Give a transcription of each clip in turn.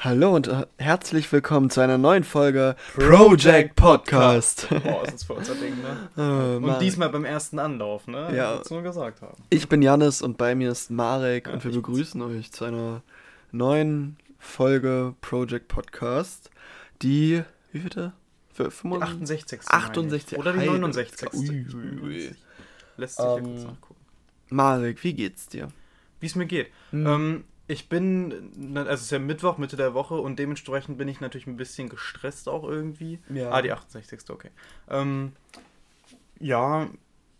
Hallo und äh, herzlich willkommen zu einer neuen Folge Project Podcast. Boah, ist das für unser Ding, ne? Äh, Und Marek. diesmal beim ersten Anlauf, ne? Ja. Wollt's nur gesagt haben. Ich bin Janis und bei mir ist Marek Ja, und wir begrüßen euch zu einer neuen Folge Project Podcast, die, wie bitte? Für Die 65? 68. 68. Oder die Heide- 69. Ui, ui, ui. Lässt sich ja Ähm, kurz nachgucken. Marek, wie geht's dir? Wie es mir geht. Hm. Ähm, ich bin, also es ist ja Mittwoch, Mitte der Woche und dementsprechend bin ich natürlich ein bisschen gestresst auch irgendwie. Ja. Ah, die 68. Okay. Ähm, ja,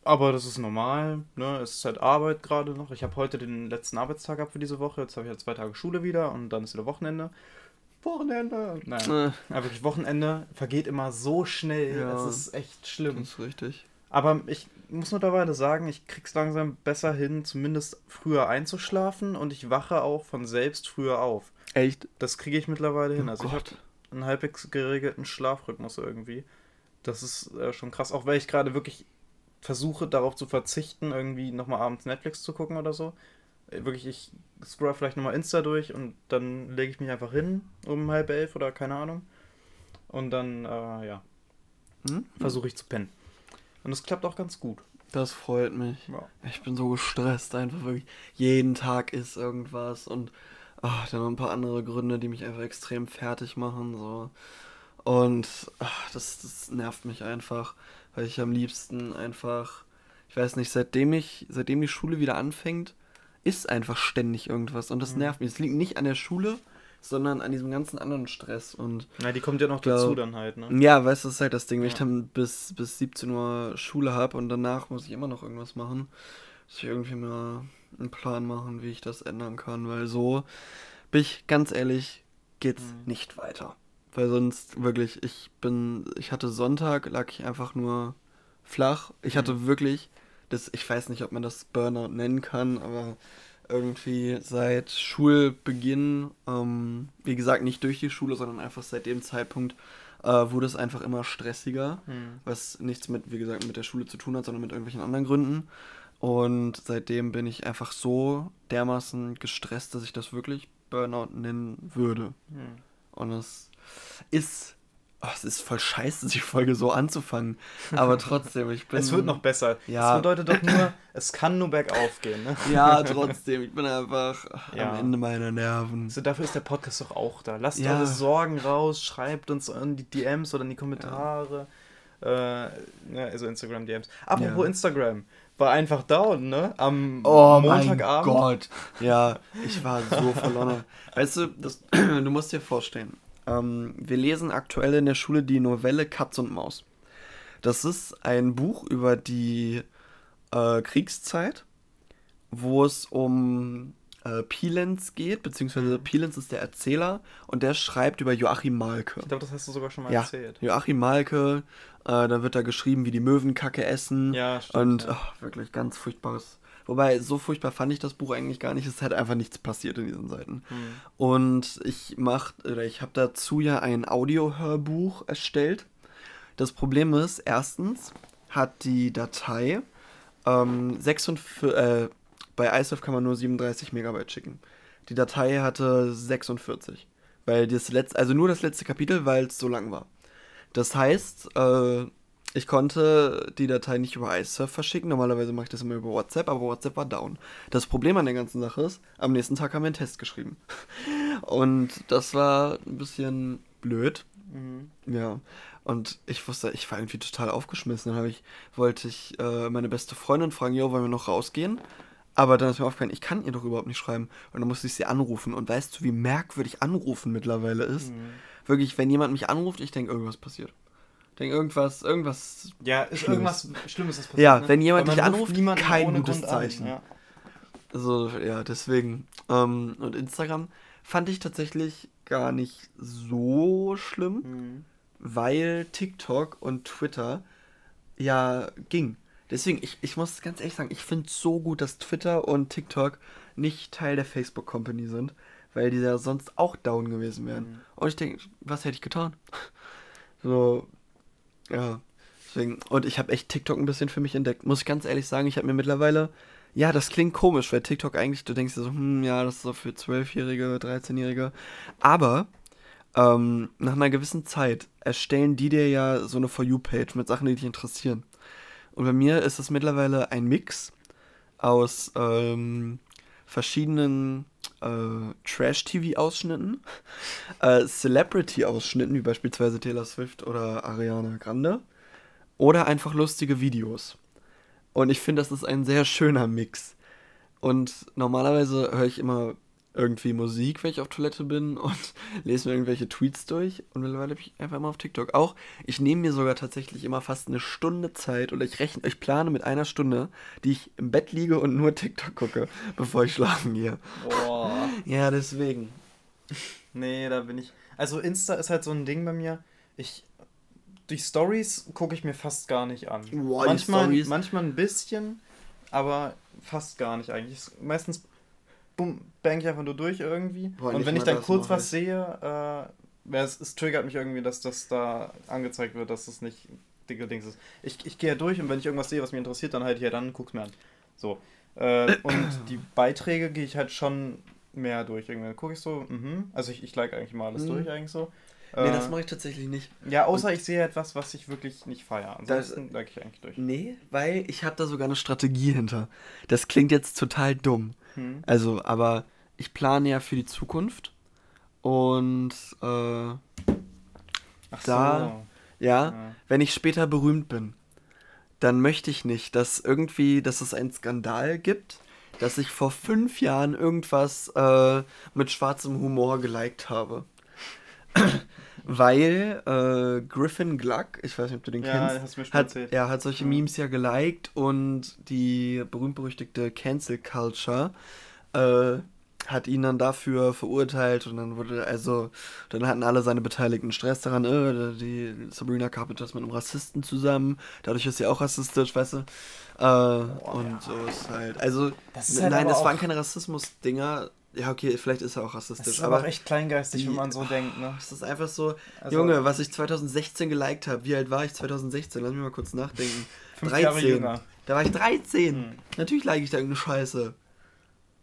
aber das ist normal. Ne? Es ist halt Arbeit gerade noch. Ich habe heute den letzten Arbeitstag gehabt für diese Woche. Jetzt habe ich ja zwei Tage Schule wieder und dann ist wieder Wochenende. Wochenende! Nein. Äh, Aber wirklich Wochenende vergeht immer so schnell. Ja. Es ist echt schlimm. das ist richtig. Aber ich muss mittlerweile sagen, ich krieg's langsam besser hin, zumindest früher einzuschlafen und ich wache auch von selbst früher auf. Echt? Das kriege ich mittlerweile hin. Oh also ich habe einen halbwegs geregelten Schlafrhythmus irgendwie. Das ist äh, schon krass, auch weil ich gerade wirklich versuche darauf zu verzichten, irgendwie nochmal abends Netflix zu gucken oder so. Äh, Wirklich, ich scroll vielleicht nochmal Insta durch und dann lege ich mich einfach hin um halb elf oder keine Ahnung. Und dann, äh, ja, Hm? versuche ich zu pennen. Und das klappt auch ganz gut. Das freut mich. Ja. Ich bin so gestresst, einfach wirklich. Jeden Tag ist irgendwas und ach, dann noch ein paar andere Gründe, die mich einfach extrem fertig machen. So. Und ach, das, das nervt mich einfach, weil ich am liebsten einfach, ich weiß nicht, seitdem ich, seitdem die Schule wieder anfängt, ist einfach ständig irgendwas und das Mhm. nervt mich. Es liegt nicht an der Schule, sondern an diesem ganzen anderen Stress und Na, die kommt ja noch Glaub- dazu dann halt, ne? ja, weißt du, das ist halt das Ding, wenn ich Ja. dann bis, bis 17 Uhr Schule habe und danach muss ich immer noch irgendwas machen, muss ich irgendwie mal einen Plan machen, wie ich das ändern kann, weil so, bin ich ganz ehrlich, geht's Mhm. nicht weiter. Weil sonst wirklich, ich bin, ich hatte Sonntag, lag ich einfach nur flach. Ich hatte Mhm. wirklich, das, ich weiß nicht, ob man das Burnout nennen kann, aber irgendwie seit Schulbeginn, ähm, wie gesagt, nicht durch die Schule, sondern einfach seit dem Zeitpunkt, äh, wurde es einfach immer stressiger, Hm. was nichts mit, wie gesagt, mit der Schule zu tun hat, sondern mit irgendwelchen anderen Gründen. Und seitdem bin ich einfach so dermaßen gestresst, dass ich das wirklich Burnout nennen würde. Hm. Und es ist, oh, es ist voll scheiße, die Folge so anzufangen. Aber trotzdem, ich bin. Es wird noch besser. Ja. Das bedeutet doch nur, es kann nur bergauf gehen, ne? Ja, trotzdem, ich bin einfach Ja. am Ende meiner Nerven. So, dafür ist der Podcast doch auch da. Lasst Ja. eure Sorgen raus, schreibt uns in die DMs oder in die Kommentare. Äh, ne, also Instagram DMs. Apropos Ja. Instagram. War einfach down, ne? Am Oh Montagabend. mein Gott. Ja, ich war so verloren. Weißt du, das, du musst dir vorstellen, ähm, wir lesen aktuell in der Schule die Novelle Katz und Maus. Das ist ein Buch über die äh, Kriegszeit, wo es um äh, Pilenz geht, beziehungsweise Pilenz ist der Erzähler und der schreibt über Joachim Malke. Ich glaube, das hast du sogar schon mal Ja, erzählt. Joachim Malke, äh, da wird da geschrieben, wie die Möwen Kacke essen. Ja, stimmt. Und ja. ach, wirklich ganz furchtbares. Wobei, so furchtbar fand ich das Buch eigentlich gar nicht. Es ist halt einfach nichts passiert in diesen Seiten. Hm. Und ich mach, oder ich habe dazu ja ein Audiohörbuch erstellt. Das Problem ist, erstens hat die Datei ähm, 46, äh, bei iSurf kann man nur 37 Megabyte schicken. Die Datei hatte 46. Weil das letzte, also nur das letzte Kapitel, weil es so lang war. Das heißt, äh, ich konnte die Datei nicht über iSurf verschicken. Normalerweise mache ich das immer über WhatsApp, aber WhatsApp war down. Das Problem an der ganzen Sache ist, am nächsten Tag haben wir einen Test geschrieben. Und das war ein bisschen blöd. Mhm. Ja. Und ich wusste, ich war irgendwie total aufgeschmissen. Dann habe ich, wollte ich äh, meine beste Freundin fragen, jo, wollen wir noch rausgehen? Aber dann ist mir aufgefallen, ich kann ihr doch überhaupt nicht schreiben. Und dann musste ich sie anrufen. Und weißt du, wie merkwürdig Anrufen mittlerweile ist? Mhm. Wirklich, wenn jemand mich anruft, ich denke, irgendwas passiert. Ich denke, irgendwas, irgendwas. Ja, ist Schlimmes. irgendwas Schlimmes ist passiert. Ja, ne? wenn jemand dich anruft, niemanden kein gutes Grund an, Zeichen. Ja. Also, ja, deswegen. Ähm, und Instagram fand ich tatsächlich gar nicht so schlimm. Mhm. weil TikTok und Twitter ja ging. Deswegen, ich, ich muss ganz ehrlich sagen, ich finde es so gut, dass Twitter und TikTok nicht Teil der Facebook Company sind, weil die ja sonst auch down gewesen wären. Mhm. Und ich denke, was hätte ich getan? So, ja. Deswegen, und ich habe echt TikTok ein bisschen für mich entdeckt. Muss ich ganz ehrlich sagen, ich habe mir mittlerweile Ja, das klingt komisch, weil TikTok eigentlich, du denkst dir so, hm, ja, das ist so für 12-Jährige, 13-Jährige. Aber ähm, nach einer gewissen Zeit erstellen die dir ja so eine For You-Page mit Sachen, die dich interessieren. Und bei mir ist es mittlerweile ein Mix aus ähm, verschiedenen äh, Trash-TV-Ausschnitten, äh, Celebrity-Ausschnitten, wie beispielsweise Taylor Swift oder Ariana Grande, oder einfach lustige Videos. Und ich finde, das ist ein sehr schöner Mix. Und normalerweise höre ich immer irgendwie Musik, wenn ich auf Toilette bin und lese mir irgendwelche Tweets durch und mittlerweile bin ich einfach immer auf TikTok. Auch, ich nehme mir sogar tatsächlich immer fast eine Stunde Zeit oder ich rechne, ich plane mit einer Stunde, die ich im Bett liege und nur TikTok gucke, bevor ich schlafen gehe. Boah. Ja, deswegen. Nee, da bin ich. Also Insta ist halt so ein Ding bei mir. Ich durch Stories gucke ich mir fast gar nicht an. Boah, manchmal, manchmal ein bisschen, aber fast gar nicht eigentlich. Meistens bumm, bang ich einfach nur durch irgendwie. Boah, und wenn ich dann kurz was sehe, äh, es, es, triggert mich irgendwie, dass das da angezeigt wird, dass das nicht dicke Dings ist. Ich, ich gehe ja durch und wenn ich irgendwas sehe, was mich interessiert, dann halt hier dann guck's mir an. So. Äh, und die Beiträge gehe ich halt schon mehr durch. Irgendwann gucke ich so, mhm. Also ich, ich like eigentlich mal alles mhm. durch eigentlich so. Nee, das äh, mache ich tatsächlich nicht. Ja, außer und ich sehe etwas, was ich wirklich nicht feiere. Ansonsten like ich eigentlich durch. Nee, weil ich habe da sogar eine Strategie hinter. Das klingt jetzt total dumm. Hm. Also, aber ich plane ja für die Zukunft. Und äh, da, so. ja, ja, wenn ich später berühmt bin, dann möchte ich nicht, dass irgendwie, dass es einen Skandal gibt, dass ich vor fünf Jahren irgendwas äh, mit schwarzem Humor geliked habe. Weil äh, Griffin Gluck, ich weiß nicht, ob du den ja, kennst, hast du mir schon hat, erzählt. er hat solche ja. Memes ja geliked und die berühmt-berüchtigte Cancel Culture äh, hat ihn dann dafür verurteilt und dann wurde, also, dann hatten alle seine Beteiligten Stress daran, äh, die Sabrina Carpenter ist mit einem Rassisten zusammen, dadurch ist sie auch rassistisch, weißt du? Äh, oh, und ja. so ist halt, also, ist halt nein, es waren keine Rassismus-Dinger, ja, okay, vielleicht ist er auch rassistisch. Das ist aber, aber echt kleingeistig, die, wenn man so oh, denkt, ne? Es ist einfach so, also, Junge, was ich 2016 geliked habe, wie alt war ich 2016? Lass mich mal kurz nachdenken. 13. Jahre jünger. Da war ich 13. Hm. Natürlich like ich da irgendeine Scheiße.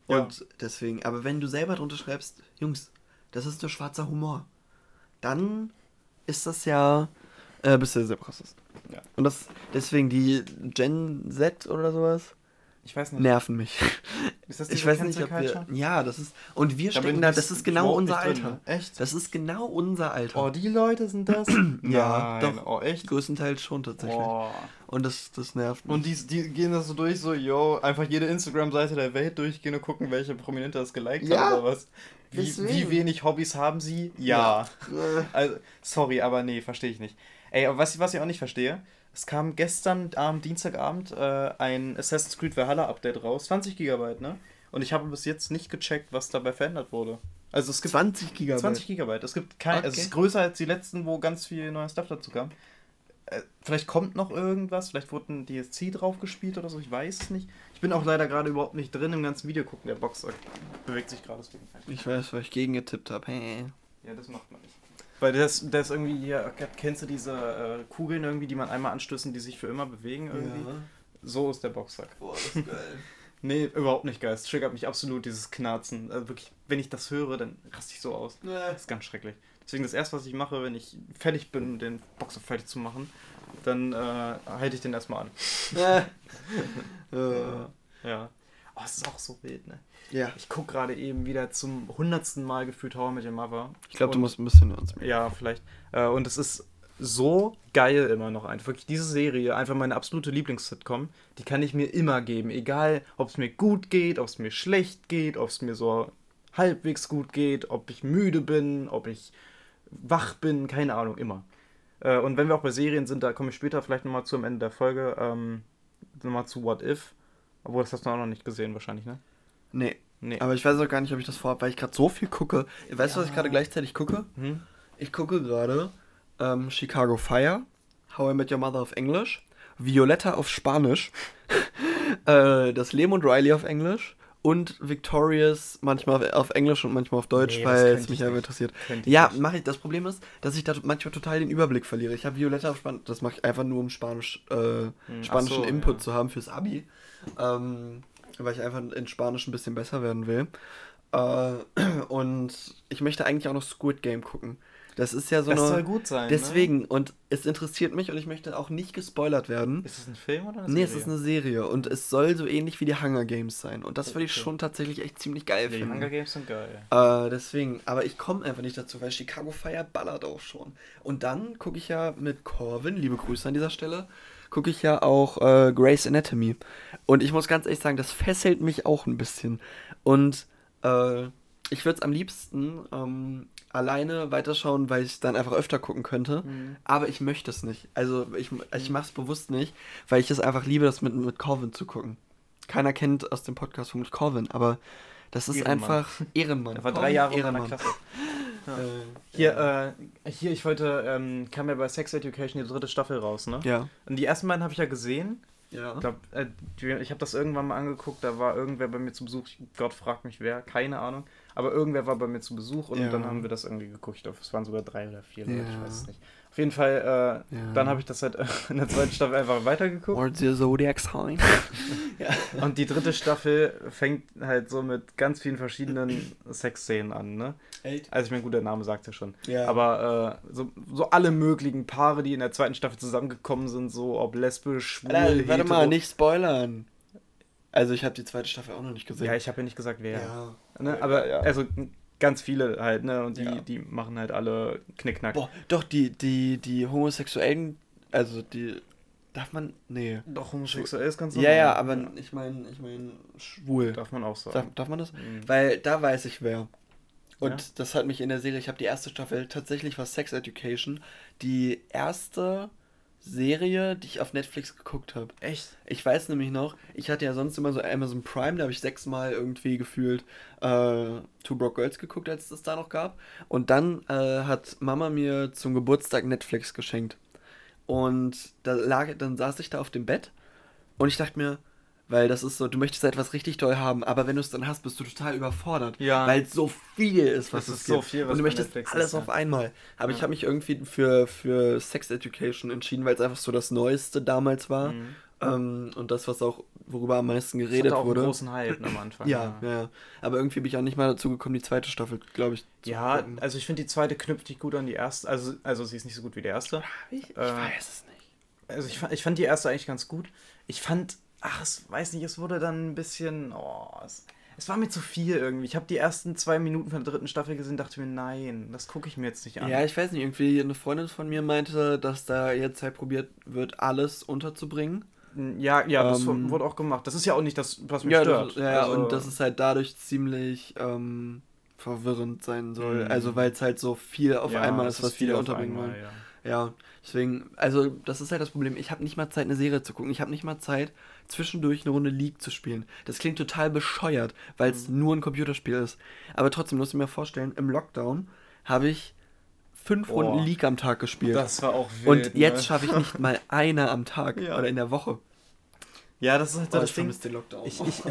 Und ja. deswegen, aber wenn du selber drunter schreibst, Jungs, das ist nur schwarzer Humor, dann ist das ja, äh, bist du selber Rassist. Ja. Und das, deswegen die Gen Z oder sowas, ich weiß nicht. Nerven mich. Ist das ich weiß nicht, ob wir. Ja, das ist. Und wir da stecken da, das ist genau unser Alter. Drin? Echt? Das ist genau unser Alter. Oh, die Leute sind das? ja, Nein. doch. Oh, echt? Größtenteils schon tatsächlich. Oh. Und das, das nervt mich. Und die, die gehen das so durch, so, yo, einfach jede Instagram-Seite der Welt durchgehen und gucken, welche Prominente das geliked ja. haben oder was. Wie, wie, wenig Hobbys haben sie? Ja. ja. Also, sorry, aber nee, verstehe ich nicht. Ey, aber was, was ich auch nicht verstehe, es kam gestern Abend, Dienstagabend, äh, ein Assassin's Creed Valhalla Update raus. 20 GB, ne? Und ich habe bis jetzt nicht gecheckt, was dabei verändert wurde. Also es gibt 20 GB. 20 GB. Es gibt kein, okay. es ist größer als die letzten, wo ganz viel neuer Stuff dazu kam. Äh, vielleicht kommt noch irgendwas, vielleicht wurde ein DSC drauf gespielt oder so, ich weiß es nicht. Ich bin auch leider gerade überhaupt nicht drin im ganzen Video gucken. Der Boxer bewegt sich gerade deswegen. Ich weiß, weil ich gegen getippt habe. Hey. Ja, das macht man nicht. Weil das, das irgendwie, hier, kennst du diese äh, Kugeln irgendwie, die man einmal anstößen, die sich für immer bewegen irgendwie? Ja. So ist der Boxsack. Boah, das ist geil. nee, überhaupt nicht geil. Es triggert mich absolut, dieses Knarzen. Also wirklich, wenn ich das höre, dann raste ich so aus. Nee. Das ist ganz schrecklich. Deswegen das erste, was ich mache, wenn ich fertig bin, den Boxer fertig zu machen, dann äh, halte ich den erstmal an. ja. ja. Oh, es ist auch so wild, ne? Ja. Ich gucke gerade eben wieder zum hundertsten Mal gefühlt How mit Your Mother. Ich glaube, du musst ein bisschen uns mehr. Ja, vielleicht. Äh, und es ist so geil immer noch einfach. Wirklich diese Serie, einfach meine absolute Lieblings-Sitcom, die kann ich mir immer geben. Egal, ob es mir gut geht, ob es mir schlecht geht, ob es mir so halbwegs gut geht, ob ich müde bin, ob ich wach bin, keine Ahnung, immer. Äh, und wenn wir auch bei Serien sind, da komme ich später vielleicht nochmal zu am Ende der Folge, ähm, nochmal zu What If. Obwohl, das hast du auch noch nicht gesehen wahrscheinlich, ne? Nee. nee. Aber ich weiß auch gar nicht, ob ich das vorhabe, weil ich gerade so viel gucke. Weißt du, ja. was ich gerade gleichzeitig gucke? Hm? Ich gucke gerade ähm, Chicago Fire, How I Met Your Mother auf Englisch, Violetta auf Spanisch, äh, das Leben und Riley auf Englisch und Victorious manchmal auf Englisch und manchmal auf Deutsch, nee, weil es mich einfach interessiert. Ja, mache ich. Das Problem ist, dass ich da manchmal total den Überblick verliere. Ich habe Violetta auf Spanisch, das mache ich einfach nur, um Spanisch, äh, hm, spanischen so, Input ja. zu haben fürs Abi. Ähm, weil ich einfach in Spanisch ein bisschen besser werden will. Äh, und ich möchte eigentlich auch noch Squid Game gucken. Das ist ja so Das eine. soll gut sein, ne? Deswegen, und es interessiert mich und ich möchte auch nicht gespoilert werden. Ist es ein Film oder eine Nee, Serie? es ist eine Serie und es soll so ähnlich wie die Hunger Games sein. Und das würde ich Okay. schon tatsächlich echt ziemlich geil Ja, die finden. Hunger Games sind geil. Äh, deswegen, aber ich komme einfach nicht dazu, weil Chicago Fire ballert auch schon. Und dann gucke ich ja mit Corvin, liebe Grüße an dieser Stelle, gucke ich ja auch äh, Grey's Anatomy. Und ich muss ganz ehrlich sagen, das fesselt mich auch ein bisschen. Und äh, ich würde es am liebsten ähm, alleine weiterschauen, weil ich dann einfach öfter gucken könnte. Mhm. Aber ich möchte es nicht. Also ich, ich mache es bewusst nicht, weil ich es einfach liebe, das mit, mit Corvin zu gucken. Keiner kennt aus dem Podcast von Corvin, aber das ist Ehrenmann. einfach Ehrenmann. Er war drei Jahre in meiner Ehrenmann. Klasse. Äh, Hier, äh, hier, ich wollte, ähm, kam ja bei Sex Education die dritte Staffel raus, ne? ja. Und die ersten beiden habe ich ja gesehen. Ja. Ich glaube, äh, ich habe das irgendwann mal angeguckt, da war irgendwer bei mir zu Besuch. Gott fragt mich wer, keine Ahnung. Aber irgendwer war bei mir zu Besuch und Ja. dann haben wir das irgendwie geguckt. Ich es waren sogar drei oder vier Leute, ich Ja. weiß es nicht. Auf jeden Fall, äh, Ja. dann habe ich das halt in der zweiten Staffel einfach weitergeguckt. Or the Zodiac Sign. ja. Und die dritte Staffel fängt halt so mit ganz vielen verschiedenen Sexszenen an, ne? Echt? Also ich meine, gut, der Name sagt ja schon. Ja. Aber äh, so, so alle möglichen Paare, die in der zweiten Staffel zusammengekommen sind, so ob lesbisch, schwul, Alter, warte mal, nicht spoilern. Also ich habe die zweite Staffel auch noch nicht gesehen. Ja, ich habe ja nicht gesagt, wer. Ja. Ne? Aber ja. also ganz viele halt, ne? Und die, Ja. die machen halt alle Knickknack. Boah, doch, die, die, die Homosexuellen, also die, darf man, nee. Doch, homosexuell ist ganz Ja, normal. ja, aber ich meine, ich meine, schwul. Darf man auch Darf, sagen. darf man das? Mhm. Weil da weiß ich wer. Und Ja? das hat mich in der Serie, ich habe die erste Staffel, tatsächlich war Sex Education, die erste Serie, die ich auf Netflix geguckt habe. Echt? Ich weiß nämlich noch, ich hatte ja sonst immer so Amazon Prime, da habe ich sechsmal irgendwie gefühlt äh, Two Broke Girls geguckt, als es das da noch gab. Und dann äh, hat Mama mir zum Geburtstag Netflix geschenkt. Und da lag, dann saß ich da auf dem Bett und ich dachte mir, weil das ist so, du möchtest etwas richtig toll haben, aber wenn du es dann hast, bist du total überfordert. Ja. Weil es so viel ist, was Es es ist gibt. so viel, was und du möchtest alles ist, auf einmal. Aber ich Ja. habe mich irgendwie für, für Sex Education entschieden, weil es einfach so das Neueste damals war. Mhm. Ähm, und das, was auch, worüber am meisten Das geredet hatte auch wurde. einen großen Hype am Anfang. ja, ja, ja. Aber irgendwie bin ich auch nicht mal dazu gekommen, die zweite Staffel, glaube ich, zu Ja, gucken. also ich finde die zweite knüpft nicht gut an die erste. Also, also sie ist nicht so gut wie die erste. ich, ich äh, weiß es nicht. Also ich ich fand die erste eigentlich ganz gut. Ich fand, ach, es weiß nicht, es wurde dann ein bisschen, oh, es, es war mir zu viel irgendwie. Ich habe die ersten zwei Minuten von der dritten Staffel gesehen, dachte mir, nein, das gucke ich mir jetzt nicht an. Ja, ich weiß nicht, irgendwie eine Freundin von mir meinte, dass da jetzt halt probiert wird, alles unterzubringen. ja, ja, das Ähm, wurde auch gemacht. Das ist ja auch nicht das, was mich Ja, stört. das, ja, Also- und das ist halt dadurch ziemlich ähm, verwirrend sein soll. Mhm. Also, weil es halt so viel auf ja, einmal ist, was viel viele unterbringen wollen. ja. Ja, deswegen, also das ist halt das Problem. Ich habe nicht mal Zeit, eine Serie zu gucken. Ich habe nicht mal Zeit, zwischendurch eine Runde League zu spielen. Das klingt total bescheuert, weil es Mhm. nur ein Computerspiel ist. Aber trotzdem, musst du mir vorstellen, im Lockdown habe ich fünf Boah. Runden League am Tag gespielt. Das war auch wild. Und jetzt ne? schaffe ich nicht mal eine am Tag Ja. oder in der Woche. Ja, das ist halt so Oh, das ich Ding. vermisse den Lockdown. Ich, ich,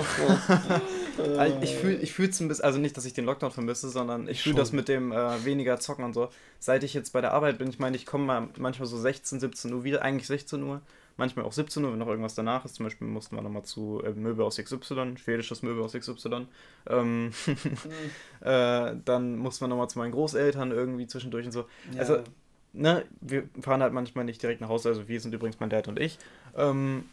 Also ich fühle ich fühl's ein bisschen, also nicht, dass ich den Lockdown vermisse, sondern ich fühle das mit dem äh, weniger zocken und so. Seit ich jetzt bei der Arbeit bin, ich meine, ich komme mal manchmal so 16, 17 Uhr wieder, eigentlich 16 Uhr, manchmal auch 17 Uhr, wenn noch irgendwas danach ist. Zum Beispiel mussten wir nochmal zu äh, Möbel aus XY, schwedisches Möbel aus XY. Ähm, äh, dann mussten wir nochmal zu meinen Großeltern irgendwie zwischendurch und so. Also, ne, wir fahren halt manchmal nicht direkt nach Hause, also wir sind übrigens mein Dad und ich. Ähm,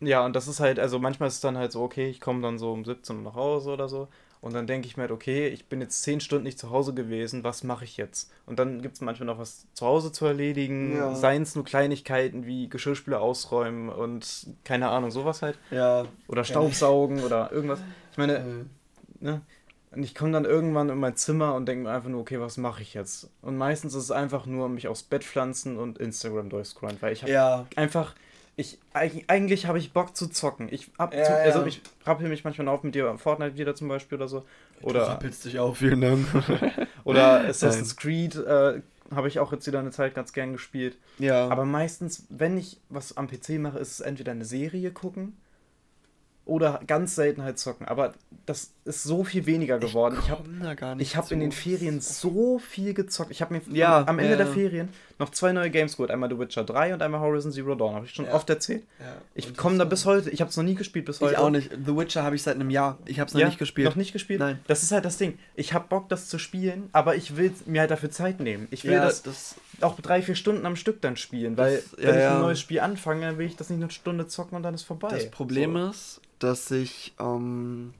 ja, und das ist halt, also manchmal ist es dann halt so, okay, ich komme dann so um 17 Uhr nach Hause oder so. Und dann denke ich mir halt, okay, ich bin jetzt 10 Stunden nicht zu Hause gewesen, was mache ich jetzt? Und dann gibt es manchmal noch was zu Hause zu erledigen, Ja. seien es nur Kleinigkeiten wie Geschirrspüler ausräumen und keine Ahnung, sowas halt. ja, Oder Staubsaugen oder irgendwas. Ich meine, äh, ne? Und ich komme dann irgendwann in mein Zimmer und denke mir einfach nur, okay, was mache ich jetzt? Und meistens ist es einfach nur mich aufs Bett pflanzen und Instagram durchscrollen, weil ich habe ja, einfach, ich eig- eigentlich habe ich Bock zu zocken. Ich hab Ja, zu, ja. also ich rappel mich manchmal auf mit dir Fortnite wieder zum Beispiel oder so. du Oder, rappelst dich auf, vielen Dank. oder Assassin's Creed äh, habe ich auch jetzt wieder eine Zeit ganz gern gespielt. ja, Aber meistens, wenn ich was am PC mache, ist es entweder eine Serie gucken oder ganz selten halt zocken. Aber das ist so viel weniger geworden. Ich, habe ich hab in den Ferien so viel gezockt. Ich habe mir Ja, am Ende ja, der. Ferien noch zwei neue Games geholt. Einmal The Witcher 3 und einmal Horizon Zero Dawn. Habe ich schon Ja. oft erzählt. Ja, Ich komme da bis heute. Ich habe es noch nie gespielt bis heute. Ich auch nicht. The Witcher habe ich seit einem Jahr. Ich habe es noch nicht gespielt. Noch nicht gespielt? Nein. Das ist halt das Ding. Ich habe Bock, das zu spielen, aber ich will mir halt dafür Zeit nehmen. Ich will das, das- auch drei, vier Stunden am Stück dann spielen, weil Das- ja, wenn ich ein neues Spiel anfange, dann will ich das nicht eine Stunde zocken und dann ist vorbei. Das Problem so. ist, dass ich ähm,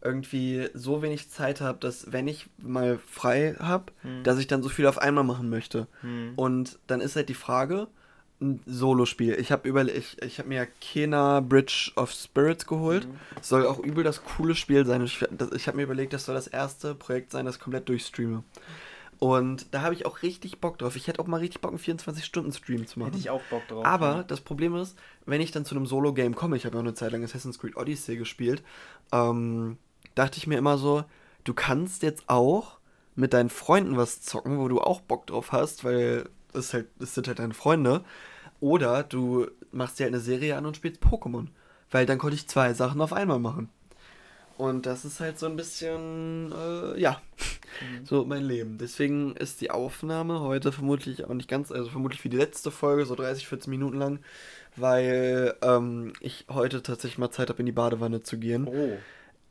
irgendwie so wenig Zeit habe, dass wenn ich mal frei habe, Hm. dass ich dann so viel auf einmal machen möchte. Hm. Und dann ist halt die Frage, ein Solospiel. Ich habe über ich, ich habe mir Kena Bridge of Spirits geholt. Mhm. Soll auch übel das coole Spiel sein. Ich, das- ich habe mir überlegt, das soll das erste Projekt sein, das komplett durchstreame. Und da habe ich auch richtig Bock drauf. Ich hätte auch mal richtig Bock, einen 24-Stunden-Stream zu machen. Hätte ich auch Bock drauf. Aber ja. das Problem ist, wenn ich dann zu einem Solo-Game komme, ich habe ja auch eine Zeit lang Assassin's Creed Odyssey gespielt, ähm, dachte ich mir immer so, du kannst jetzt auch mit deinen Freunden was zocken, wo du auch Bock drauf hast, weil es halt, es sind halt deine Freunde. Oder du machst dir halt eine Serie an und spielst Pokémon. Weil dann konnte ich zwei Sachen auf einmal machen. Und das ist halt so ein bisschen, äh, ja, so mein Leben. Deswegen ist die Aufnahme heute vermutlich auch nicht ganz, also vermutlich wie die letzte Folge, so 30, 14 Minuten lang, weil ähm, ich heute tatsächlich mal Zeit habe, in die Badewanne zu gehen. Oh,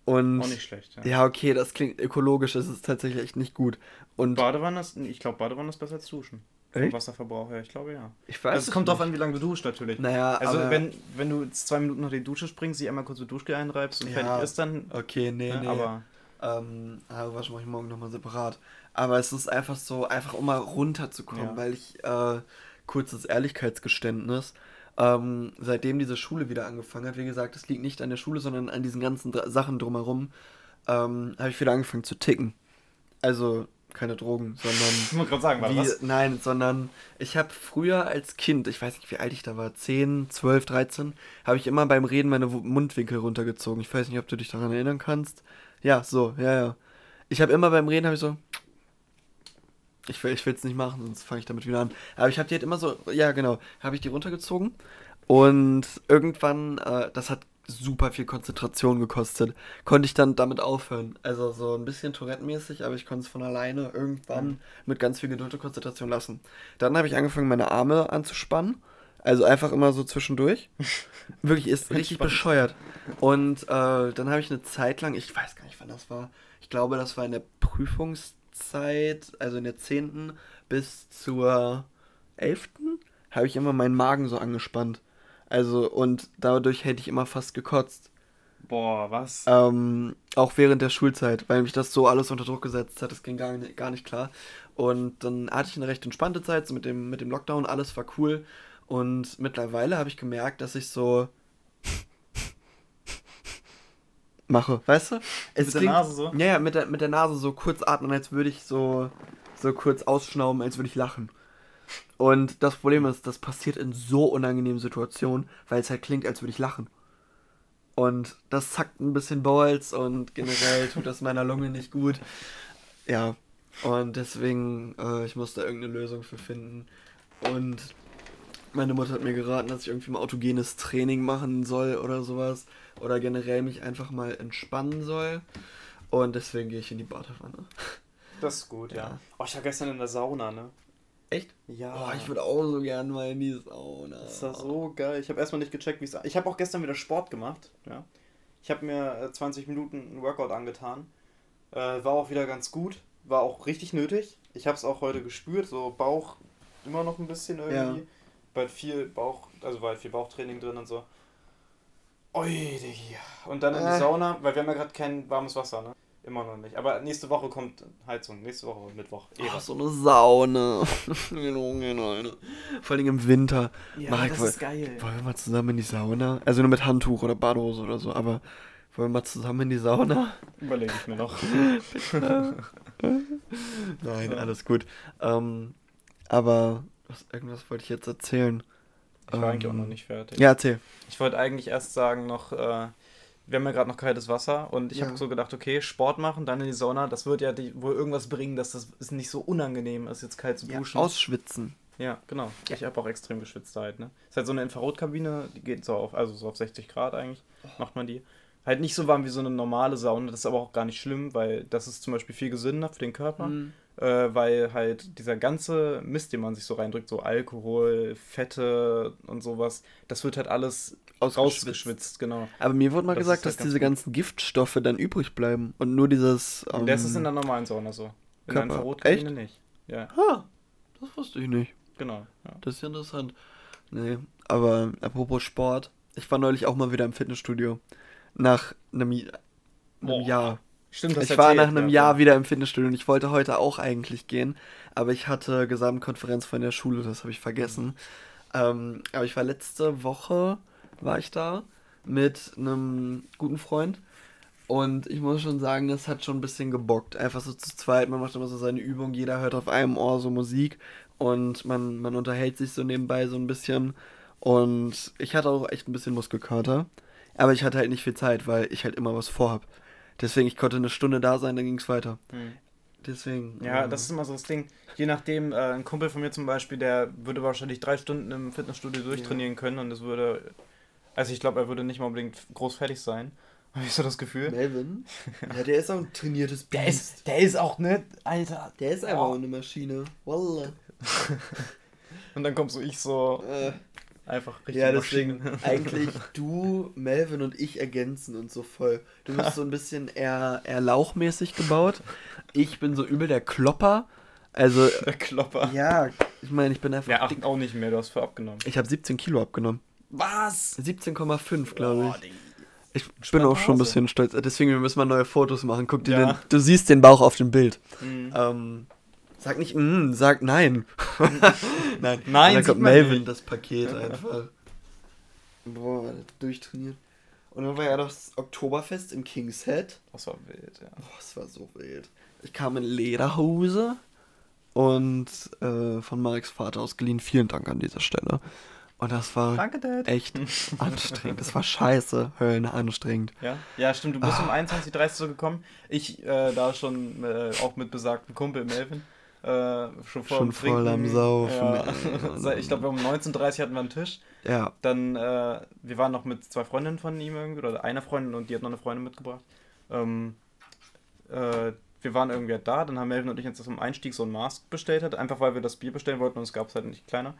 Und auch nicht schlecht. Ja. ja, okay, das klingt ökologisch, das ist tatsächlich echt nicht gut. Und Badewanne ist, ich glaube, Badewanne ist besser als Duschen. Echt? Wasserverbrauch her, ich glaube ja. ich weiß Also es kommt nicht. drauf an, wie lange du duschst natürlich. Naja, Also aber, wenn, wenn du jetzt zwei Minuten nach die Dusche springst, sie einmal kurz mit Duschgel einreibst und Ja. fertig ist, dann. Okay, nee, ne, nee. Aber Ähm, Haarwasch mache ich morgen nochmal separat. Aber es ist einfach so, einfach um mal runterzukommen, Ja. weil ich, äh, kurzes Ehrlichkeitsgeständnis, ähm, seitdem diese Schule wieder angefangen hat, wie gesagt, es liegt nicht an der Schule, sondern an diesen ganzen Sachen drumherum, ähm, habe ich wieder angefangen zu ticken. Also keine Drogen, sondern ich muss gerade sagen, wie, was? nein, sondern ich habe früher als Kind, ich weiß nicht, wie alt ich da war, 10, 12, 13, habe ich immer beim Reden meine Mundwinkel runtergezogen. Ich weiß nicht, ob du dich daran erinnern kannst. Ja, so, ja, ja. Ich habe immer beim Reden, habe ich so, ich will es nicht machen, sonst fange ich damit wieder an. Aber ich habe die halt immer so, ja, genau, habe ich die runtergezogen und irgendwann, äh, das hat super viel Konzentration gekostet, konnte ich dann damit aufhören. Also so ein bisschen Tourette-mäßig, aber ich konnte es von alleine irgendwann mit ganz viel Geduld und Konzentration lassen. Dann habe ich angefangen, meine Arme anzuspannen. Also einfach immer so zwischendurch. Wirklich, ist richtig Entspannt. bescheuert. Und äh, dann habe ich eine Zeit lang, ich weiß gar nicht, wann das war. Ich glaube, das war in der Prüfungszeit, also in der 10. bis zur 11. habe ich immer meinen Magen so angespannt. Also, und dadurch hätte ich immer fast gekotzt. Boah, was? Ähm, auch während der Schulzeit, weil mich das so alles unter Druck gesetzt hat, das ging gar nicht, gar nicht klar. Und dann hatte ich eine recht entspannte Zeit, so mit dem, mit dem Lockdown, alles war cool. Und mittlerweile habe ich gemerkt, dass ich so mache, weißt du? Es Mit der Nase so? Ja, ja, mit der, mit der Nase so kurz atmen, als würde ich so, so kurz ausschnauben, als würde ich lachen. Und das Problem ist, das passiert in so unangenehmen Situationen, weil es halt klingt, als würde ich lachen. Und das zackt ein bisschen Balls und generell tut das meiner Lunge nicht gut. Ja, und deswegen, äh, ich muss da irgendeine Lösung für finden. Und meine Mutter hat mir geraten, dass ich irgendwie mal autogenes Training machen soll oder sowas. Oder generell mich einfach mal entspannen soll. Und deswegen gehe ich in die Badewanne. Das ist gut, ja. Ja. Oh, ich war gestern in der Sauna, ne? Echt? Ja. Oh, ich würde auch so gern mal in die Sauna. Das war so geil. Ich habe erstmal nicht gecheckt, wie es. Ich habe auch gestern wieder Sport gemacht. Ja. Ich habe mir äh, 20 Minuten ein Workout angetan. Äh, war auch wieder ganz gut. War auch richtig nötig. Ich habe es auch heute gespürt. So Bauch immer noch ein bisschen irgendwie. Ja. Bald viel Bauch, also bald viel Bauchtraining drin und so. Ui, Diggi. Und dann in die Äh. Sauna, weil wir haben ja gerade kein warmes Wasser, ne? Immer noch nicht. Aber nächste Woche kommt Heizung. Nächste Woche Mittwoch. Ach, so eine Sauna. Junge, Leute. Vor allem im Winter. ja, Marek, das ist geil. Wollen wir mal zusammen in die Sauna? Also nur mit Handtuch oder Badehose oder so, aber wollen wir mal zusammen in die Sauna? Überlege ich mir noch. Nein, alles gut. Ähm, aber was, irgendwas wollte ich jetzt erzählen. Ich war eigentlich auch Ähm, noch nicht fertig. Ja, erzähl. Ich wollte eigentlich erst sagen noch, äh, wir haben ja gerade noch kaltes Wasser und ich Ja. habe so gedacht, okay, Sport machen, dann in die Sauna, das wird ja die, wohl irgendwas bringen, dass das ist nicht so unangenehm ist, jetzt kalt zu Ja, duschen. ausschwitzen. Ja, genau. Ich habe auch extrem geschwitzt halt, ne? Ist halt so eine Infrarotkabine, die geht so auf, also so auf 60 Grad eigentlich, macht man die. Halt nicht so warm wie so eine normale Sauna, das ist aber auch gar nicht schlimm, weil das ist zum Beispiel viel gesünder für den Körper, Mhm. äh, weil halt dieser ganze Mist, den man sich so reindrückt, so Alkohol, Fette und sowas, das wird halt alles. Rausgeschwitzt, genau. Aber mir wurde mal Das gesagt, dass ganz diese gut. ganzen Giftstoffe dann übrig bleiben und nur dieses. Und das ist in ähm, der normalen Sauna so. In der Körper. Infrarotkabine nicht. Ja, Ah, das wusste ich nicht. genau. Ja. Das ist ja interessant. Nee, aber apropos Sport, ich war neulich auch mal wieder im Fitnessstudio. Nach einem, einem Jahr. Stimmt, das Ich war nach einem ja. Jahr wieder im Fitnessstudio und ich wollte heute auch eigentlich gehen, aber ich hatte Gesamtkonferenz von der Schule, das habe ich vergessen. Ähm, aber ich war letzte Woche, war ich da mit einem guten Freund und ich muss schon sagen, das hat schon ein bisschen gebockt. Einfach so zu zweit, man macht immer so seine Übung, jeder hört auf einem Ohr so Musik und man, man unterhält sich so nebenbei so ein bisschen und ich hatte auch echt ein bisschen Muskelkater, aber ich hatte halt nicht viel Zeit, weil ich halt immer was vorhab. Deswegen, ich konnte eine Stunde da sein, dann ging es weiter. Hm. Deswegen. Ja, ähm, das ist immer so das Ding. Je nachdem, äh, ein Kumpel von mir zum Beispiel, der würde wahrscheinlich drei Stunden im Fitnessstudio durchtrainieren können und es würde. Also ich glaube, er würde nicht mal unbedingt groß fertig sein. Habe ich so das Gefühl. Melvin? ja, der ist auch ein trainiertes Der ist, der ist auch nicht, Alter. Der ist einfach eine Maschine. Wallah. Und dann kommt so ich so Äh, einfach richtig. ja, deswegen Maschine. eigentlich du, Melvin und ich ergänzen uns so voll. Du bist so ein bisschen eher, eher lauchmäßig gebaut. Ich bin so übel der Klopper. Also, Der Klopper. ja, ich meine, ich bin einfach Ja, ach, auch nicht mehr, du hast für abgenommen. Ich habe 17 Kilo abgenommen. Was? 17,5, glaube ich. Ich bin auch schon ein bisschen stolz. Deswegen müssen wir neue Fotos machen. Guck dir Ja. den. Du siehst den Bauch auf dem Bild. Mhm. Ähm, sag nicht, mm, sag nein. nein. Nein, Und dann sieht kommt man Melvin nicht. das Paket einfach. Boah, durchtrainiert. Und dann war ja das Oktoberfest im King's Head. Das war wild, ja. Boah, es war so wild. Ich kam in Lederhose und äh, von Mareks Vater ausgeliehen. Vielen Dank an dieser Stelle. Und das war Danke, Dad. echt anstrengend. Das war scheiße, Höllen anstrengend. Ja, ja stimmt. Du bist Ah. um 21.30 Uhr so gekommen. Ich äh, da schon äh, auch mit besagtem Kumpel Melvin. Äh, schon voll, Schon am voll am. Saufen, Ja. ich glaube, um 19.30 Uhr hatten wir einen Tisch. Ja, Dann, äh, wir waren noch mit zwei Freundinnen von ihm irgendwie, oder einer Freundin und die hat noch eine Freundin mitgebracht. Ähm, äh, wir waren irgendwie halt da, dann haben Melvin und ich uns zum Einstieg so ein Mask bestellt, hat, einfach weil wir das Bier bestellen wollten und es gab es halt nicht kleiner.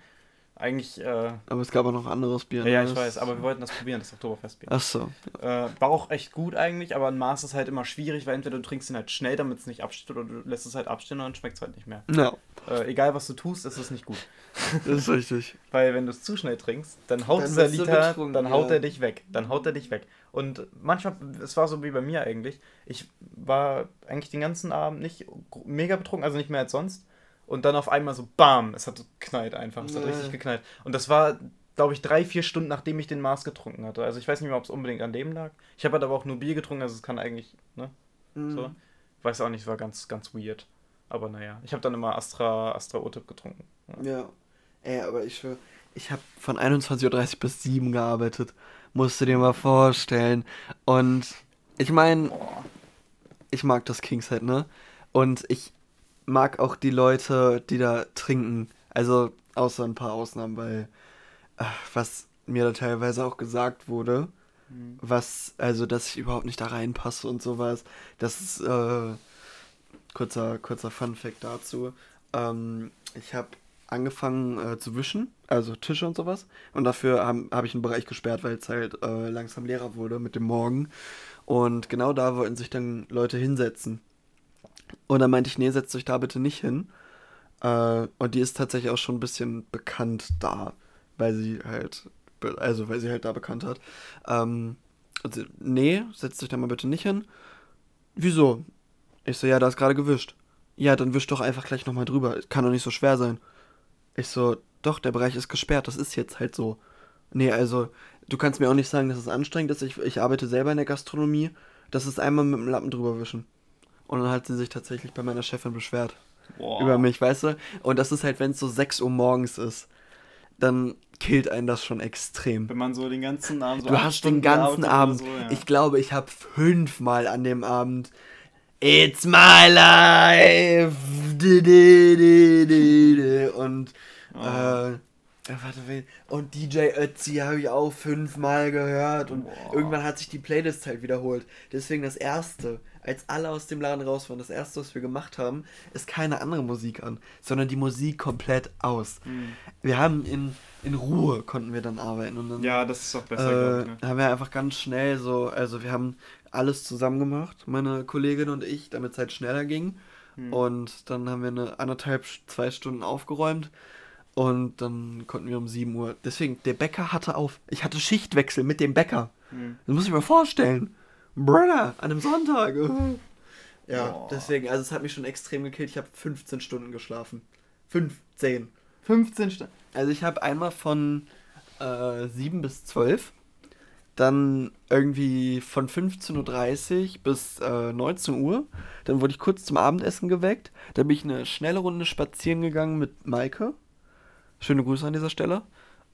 Eigentlich, äh, aber es gab auch noch anderes Bier. ja, ja, ne? ich weiß, aber wir wollten das probieren, das Oktoberfestbier. Ach so. Äh, war auch echt gut eigentlich, aber ein Maß ist halt immer schwierig, weil entweder du trinkst ihn halt schnell, damit es nicht absteht, oder du lässt es halt abstehen und dann schmeckt es halt nicht mehr. Ja, Äh, egal was du tust, ist es nicht gut. das ist richtig. Weil wenn du es zu schnell trinkst, dann haut Dann dieser Liter, dann haut ja. er dich weg. Dann haut er dich weg. Und manchmal, es war so wie bei mir eigentlich, ich war eigentlich den ganzen Abend nicht mega betrunken, also nicht mehr als sonst. Und dann auf einmal so BAM, es hat so geknallt einfach, es hat Nee. richtig geknallt. Und das war, glaube ich, drei, vier Stunden, nachdem ich den Maß getrunken hatte. Also ich weiß nicht mehr, ob es unbedingt an dem lag. Ich habe halt aber auch nur Bier getrunken, also es kann eigentlich, ne, Mhm. so. Weiß auch nicht, es war ganz, ganz weird. Aber naja, ich habe dann immer Astra, Astra Otip getrunken. Ja. Ja. Ey, aber ich schwör, ich habe von 21.30 Uhr bis 7 gearbeitet. Musst du dir mal vorstellen. Und ich meine, ich mag das Kingset, ne? Und ich mag auch die Leute, die da trinken. Also, außer ein paar Ausnahmen, weil äh, was mir da teilweise auch gesagt wurde, Mhm. was, also, dass ich überhaupt nicht da reinpasse und sowas. Das ist, äh, kurzer, kurzer Fun-Fact dazu. Ähm, ich habe angefangen äh, zu wischen, also Tische und sowas. Und dafür habe hab ich einen Bereich gesperrt, weil es halt äh, langsam leerer wurde mit dem Morgen. Und genau da wollten sich dann Leute hinsetzen. Und dann meinte ich, nee, setzt euch da bitte nicht hin. Äh, und die ist tatsächlich auch schon ein bisschen bekannt da, weil sie halt, also weil sie halt da bekannt hat. Ähm, sie, nee, setzt euch da mal bitte nicht hin. Wieso? Ich so, ja, da ist gerade gewischt. Ja, dann wisch doch einfach gleich nochmal drüber. Kann doch nicht so schwer sein. Ich so, doch, der Bereich ist gesperrt, das ist jetzt halt so. Nee, also, du kannst mir auch nicht sagen, dass es anstrengend ist. Ich, ich arbeite selber in der Gastronomie. Das ist einmal mit dem Lappen drüber wischen. Und dann hat sie sich tatsächlich bei meiner Chefin beschwert. Boah. Über mich, weißt du? Und das ist halt, wenn es so 6 Uhr morgens ist, dann killt einen das schon extrem. Wenn man so den ganzen Abend so Du hast Stunden den ganzen Abend. So, ja. Ich glaube, ich habe fünfmal an dem Abend It's my life. Und Oh. Äh, warte, wen? Und DJ Ötzi habe ich auch fünfmal gehört. Und Boah. irgendwann hat sich die Playlist halt wiederholt. Deswegen das erste, als alle aus dem Laden raus waren, das erste, was wir gemacht haben, ist keine andere Musik an, sondern die Musik komplett aus. Mhm. Wir haben in, in Ruhe konnten wir dann arbeiten. Und dann, ja, das ist auch besser, äh, ich, ne? Haben wir einfach ganz schnell so, also wir haben alles zusammen gemacht, meine Kollegin und ich, damit es halt schneller ging. Mhm. Und dann haben wir eine anderthalb, zwei Stunden aufgeräumt. Und dann konnten wir um 7 Uhr. Deswegen, der Bäcker hatte auf. Ich hatte Schichtwechsel mit dem Bäcker. Mhm. Das muss ich mir vorstellen. Brother, an einem Sonntag. ja, oh. deswegen, also es hat mich schon extrem gekillt. Ich habe 15 Stunden geschlafen. 15. 15 Stunden. Also ich habe einmal von äh, 7 bis 12, dann irgendwie von 15.30 Uhr bis äh, 19 Uhr. Dann wurde ich kurz zum Abendessen geweckt. Dann bin ich eine schnelle Runde spazieren gegangen mit Maike. Schöne Grüße an dieser Stelle.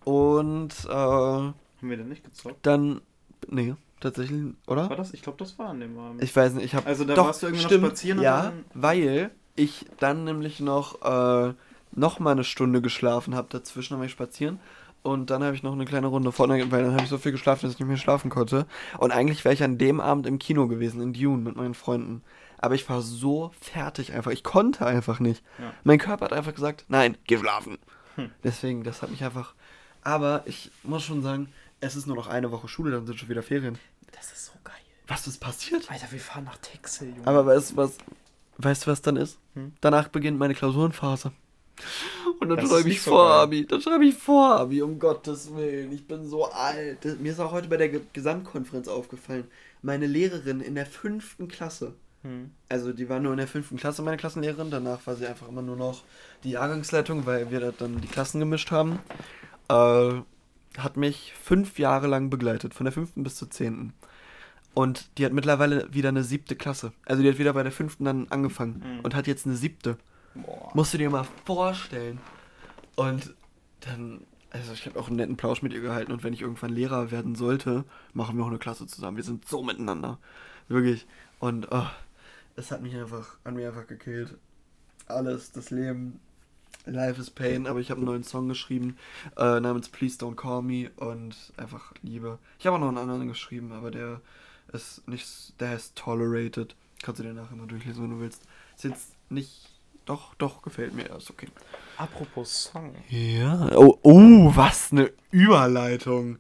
Und äh, haben wir denn nicht gezockt? Dann, nee, tatsächlich, oder? War das? Ich glaube, das war an dem Abend. Ich weiß nicht, ich habe. Also da doch, warst du irgendwie stimmt, noch spazieren? Ja, dann... weil ich dann nämlich noch äh, noch mal eine Stunde geschlafen habe dazwischen, war ich spazieren. Und dann habe ich noch eine kleine Runde vorne, weil dann habe ich so viel geschlafen, dass ich nicht mehr schlafen konnte. Und eigentlich wäre ich an dem Abend im Kino gewesen, in Dune, mit meinen Freunden. Aber ich war so fertig einfach. Ich konnte einfach nicht. Ja. Mein Körper hat einfach gesagt, nein, geh schlafen. Hm. Deswegen, das hat mich einfach. Aber ich muss schon sagen, es ist nur noch eine Woche Schule, dann sind schon wieder Ferien. Das ist so geil. Was ist passiert? Alter, wir fahren nach Texel, Junge. Aber weißt du was? Weißt was dann ist? Hm? Danach beginnt meine Klausurenphase. Und dann schreibe ich so vor, geil. Abi. Dann schreibe ich vor, Abi, um Gottes Willen. Ich bin so alt. Mir ist auch heute bei der Gesamtkonferenz aufgefallen. Meine Lehrerin in der fünften Klasse. Hm. Also die war nur in der fünften Klasse meine Klassenlehrerin. Danach war sie einfach immer nur noch die Jahrgangsleitung, weil wir dann die Klassen gemischt haben. Äh, hat mich fünf Jahre lang begleitet, von der fünften bis zur zehnten. Und die hat mittlerweile wieder eine siebte Klasse. Also die hat wieder bei der fünften dann angefangen mhm. und hat jetzt eine siebte. Boah. Musst du dir mal vorstellen. Und dann, also ich habe auch einen netten Plausch mit ihr gehalten und wenn ich irgendwann Lehrer werden sollte, machen wir auch eine Klasse zusammen. Wir sind so miteinander. Wirklich. Und oh, es hat mich einfach, an mir einfach gekillt. Alles, das Leben, Life is Pain, aber ich habe einen neuen Song geschrieben äh, namens Please Don't Call Me und einfach Liebe. Ich habe auch noch einen anderen geschrieben, aber der ist nicht, der heißt Tolerated. Kannst du dir nachher mal durchlesen, wenn du willst. Ist jetzt nicht, doch, doch, gefällt mir, ist okay. Apropos Song. Ja, oh, oh was eine Überleitung.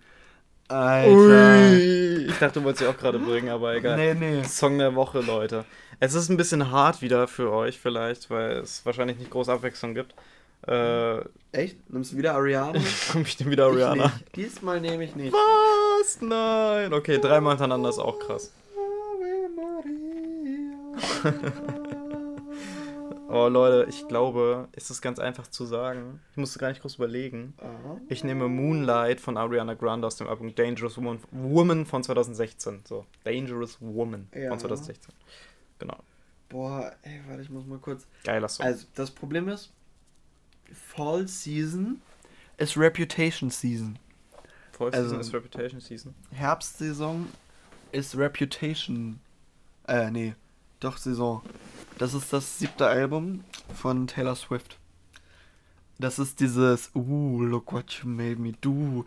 Alter. Ui. Ich dachte, du wolltest sie auch gerade bringen, aber egal. Nee, nee. Song der Woche, Leute. Es ist ein bisschen hart wieder für euch vielleicht, weil es wahrscheinlich nicht groß Abwechslung gibt. Äh, Echt? Nimmst du wieder Ariana? Komm ich denn wieder Ariana? Diesmal nehme ich nicht. Was? Nein. Okay, dreimal hintereinander ist auch krass. oh Leute, ich glaube, ist es ganz einfach zu sagen. Ich musste gar nicht groß überlegen. Ich nehme Moonlight von Ariana Grande aus dem Album Dangerous Woman, Woman von 2016. So, Dangerous Woman ja. von 2016. Genau. Boah, ey, warte, ich muss mal kurz. Geiler Song. Also, das Problem ist, Fall Season ist Reputation Season. Fall Season also, ist Reputation Season. Herbstsaison ist Reputation. Äh, nee. Doch, Saison. Das ist das siebte Album von Taylor Swift. Das ist dieses Uh, look what you made me do.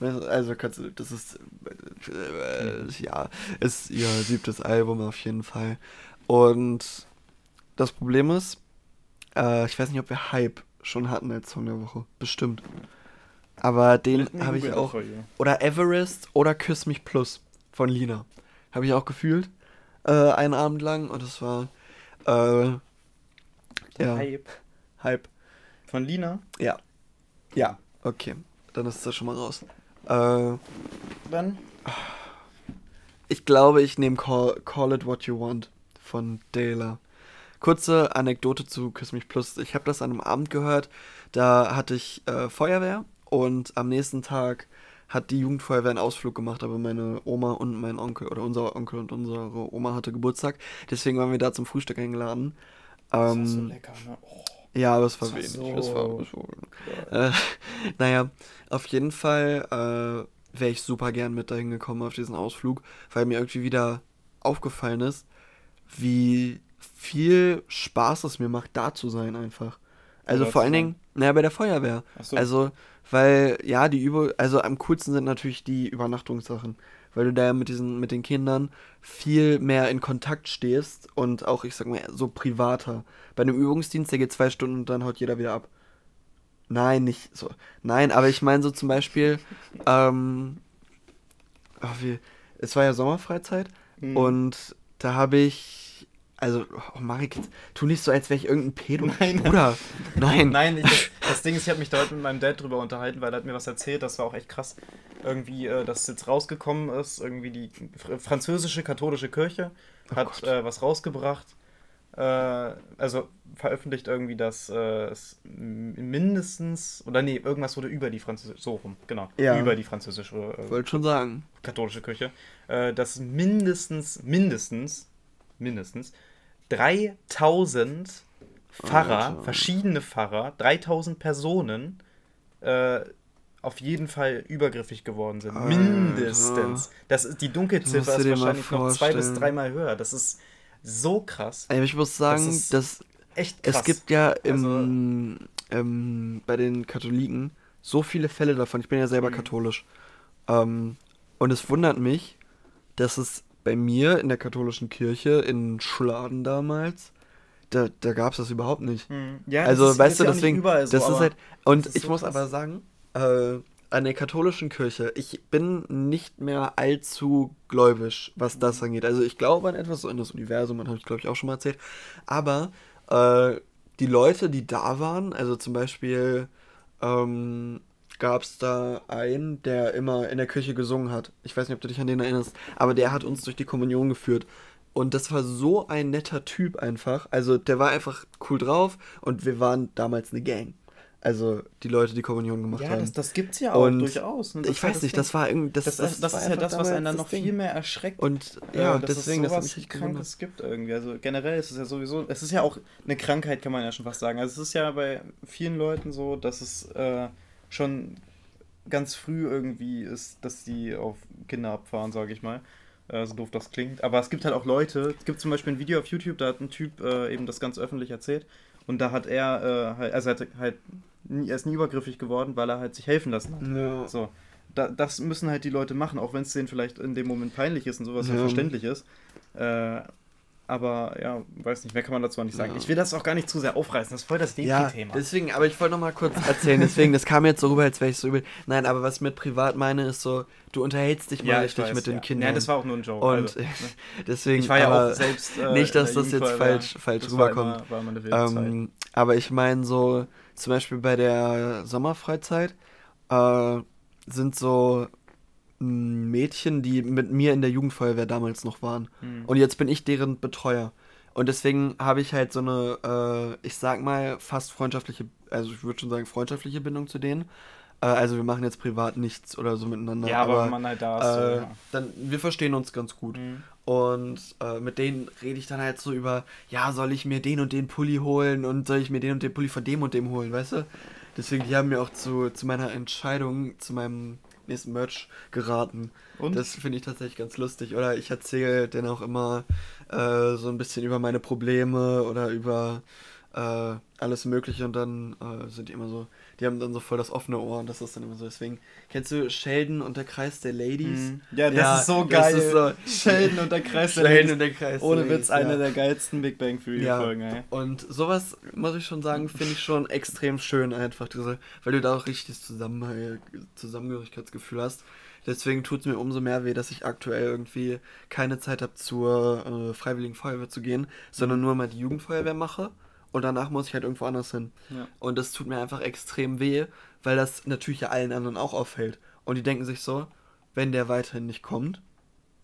Also kannst du, das ist äh, ja, ist ihr siebtes Album auf jeden Fall. Und das Problem ist, äh, ich weiß nicht, ob wir Hype schon hatten als Song der Woche. Bestimmt. Aber den habe ich auch. Oder Everest oder Küss mich Plus von Lina. Habe ich auch gefühlt. Äh, einen Abend lang und es war. Äh, ja. Hype. Hype. Von Lina? Ja. Ja, okay. Dann ist das schon mal raus. Äh, Dann? Ich glaube, ich nehme Call, Call It What You Want von Dela. Kurze Anekdote zu Küss mich Plus. Ich habe das an einem Abend gehört. Da hatte ich äh, Feuerwehr und am nächsten Tag hat die Jugendfeuerwehr einen Ausflug gemacht, aber meine Oma und mein Onkel oder unser Onkel und unsere Oma hatte Geburtstag. Deswegen waren wir da zum Frühstück eingeladen. Das ähm, so lecker, ne? Oh. Ja, aber es war wenig. So es war so, äh, naja, auf jeden Fall äh, wäre ich super gern mit dahin gekommen auf diesen Ausflug, weil mir irgendwie wieder aufgefallen ist, wie viel Spaß es mir macht, da zu sein einfach. Also Oder vor allen? Dingen, naja, bei der Feuerwehr. So. Also, weil, ja, die Übung, also am coolsten sind natürlich die Übernachtungssachen. Weil du da ja mit diesen, mit den Kindern viel mehr in Kontakt stehst und auch, ich sag mal, so privater. Bei einem Übungsdienst, der geht zwei Stunden und dann haut jeder wieder ab. Nein, nicht so. Nein, aber ich meine so zum Beispiel, ähm, ach, wie, es war ja Sommerfreizeit Mhm. und da habe ich, also, oh jetzt tu nicht so, als wäre ich irgendein Pedo. Nein. Bruder, nein. Nein, ich, das, Ding ist, ich habe mich da heute mit meinem Dad drüber unterhalten, weil er hat mir was erzählt, das war auch echt krass. Irgendwie, äh, dass jetzt rausgekommen ist, irgendwie die fr französische katholische Kirche hat Gott. äh, was rausgebracht. Äh, also veröffentlicht irgendwie, dass äh, es mindestens, oder nee, irgendwas wurde über die französische, so rum, genau, Ja. über die französische äh, Wollte schon sagen. katholische Kirche, äh, dass mindestens, mindestens, mindestens 3000 Pfarrer, Alter. verschiedene Pfarrer, 3000 Personen äh, auf jeden Fall übergriffig geworden sind. Alter. Mindestens. Das ist, die Dunkelziffer du ist wahrscheinlich noch zwei bis dreimal höher. Das ist so krass. Ey, ich muss sagen, Das dass Echt krass. es gibt ja im, ähm, bei den Katholiken so viele Fälle davon. Ich bin ja selber Mhm. katholisch. Ähm, und es wundert mich, dass es bei mir in der katholischen Kirche in Schladen damals, da, da gab es das überhaupt nicht. Hm. Ja, das also, ist- weißt ist du, ja deswegen, überall so, das ist halt, und das ist ich so muss krass. aber sagen, äh, an der katholischen Kirche, ich bin nicht mehr allzu gläubig, was das angeht. Also ich glaube an etwas, so an das Universum, das habe ich glaube ich auch schon mal erzählt, aber äh, die Leute, die da waren, also zum Beispiel ähm, gab es da einen, der immer in der Kirche gesungen hat. Ich weiß nicht, ob du dich an den erinnerst, aber der hat uns durch die Kommunion geführt. Und das war so ein netter Typ einfach. Also der war einfach cool drauf und wir waren damals eine Gang. Also die Leute, die Kommunion gemacht ja, haben. das, das gibt's ja auch Und durchaus. ne? Das ich weiß nicht, Ding. das war irgendwie. Das, Das, das, das, ist ja das, was einen dann das noch Ding. viel mehr erschreckt. Und ja, äh, dass deswegen, es das sowas echt gewundert. Krankes gibt irgendwie. Also generell ist es ja sowieso, es ist ja auch eine Krankheit, kann man ja schon fast sagen. Also es ist ja bei vielen Leuten so, dass es äh, schon ganz früh irgendwie ist, dass die auf Kinder abfahren, sage ich mal. Äh, so doof das klingt. Aber es gibt halt auch Leute, es gibt zum Beispiel ein Video auf YouTube, da hat ein Typ äh, eben das ganz öffentlich erzählt. Und da hat er, äh, halt, also er hat halt, nie, er ist nie übergriffig geworden, weil er halt sich helfen lassen hat. Ja. So, da, das müssen halt die Leute machen, auch wenn es denen vielleicht in dem Moment peinlich ist und sowas. Ja. verständlich ist. Äh, aber ja, weiß nicht, mehr kann man dazu auch nicht sagen. Ja. Ich will das auch gar nicht zu sehr aufreißen, das ist voll das Ja, Depri-Thema. deswegen, aber ich wollte noch mal kurz erzählen, deswegen, das kam jetzt so rüber, als wäre ich so übel. Nein, aber was ich mit privat meine, ist so, du unterhältst dich mal ja, ich richtig weiß, mit den ja. Kindern. Ja, das war auch nur ein Joke. Und also, ne? deswegen, Ich war ja aber auch selbst. äh, nicht, dass das jetzt falsch, falsch Das war rüberkommt. immer- War immer Zeit. Ähm, aber ich meine so, zum Beispiel bei der Sommerfreizeit äh, sind so Mädchen, die mit mir in der Jugendfeuerwehr damals noch waren. Hm. Und jetzt bin ich deren Betreuer. Und deswegen habe ich halt so eine, äh, ich sag mal, fast freundschaftliche, also ich würde schon sagen, freundschaftliche Bindung zu denen. Äh, also wir machen jetzt privat nichts oder so miteinander. ja, aber, aber wenn man halt da ist. so, äh, ja. dann, wir verstehen uns ganz gut. Hm. Und äh, mit denen rede ich dann halt so über, ja, soll ich mir den und den Pulli holen und soll ich mir den und den Pulli von dem und dem holen, weißt du? Deswegen, die haben mir auch zu, zu meiner Entscheidung, zu meinem nächsten Merch geraten. Und? Das finde ich tatsächlich ganz lustig. Oder ich erzähle denen auch immer äh, so ein bisschen über meine Probleme oder über äh, alles Mögliche und dann äh, sind die immer so, die haben dann so voll das offene Ohr und das ist dann immer so. Deswegen, kennst du Sheldon und der Kreis der Ladies? Hm. Ja, das Ja, ist so geil. ist so- Sheldon und der Kreis der Sheldon Ladies. und der Kreis der Ohne Ladies, Witz, eine ja. der geilsten Big Bang Theory Ja. Und sowas, muss ich schon sagen, finde ich schon extrem schön einfach, diese, weil du da auch richtig das Zusammengehörigkeitsgefühl hast. Deswegen tut es mir umso mehr weh, dass ich aktuell irgendwie keine Zeit habe, zur äh, Freiwilligen Feuerwehr zu gehen, sondern nur mal die Jugendfeuerwehr mache und danach muss ich halt irgendwo anders hin. Ja. Und das tut mir einfach extrem weh, weil das natürlich ja allen anderen auch auffällt. Und die denken sich so, wenn der weiterhin nicht kommt,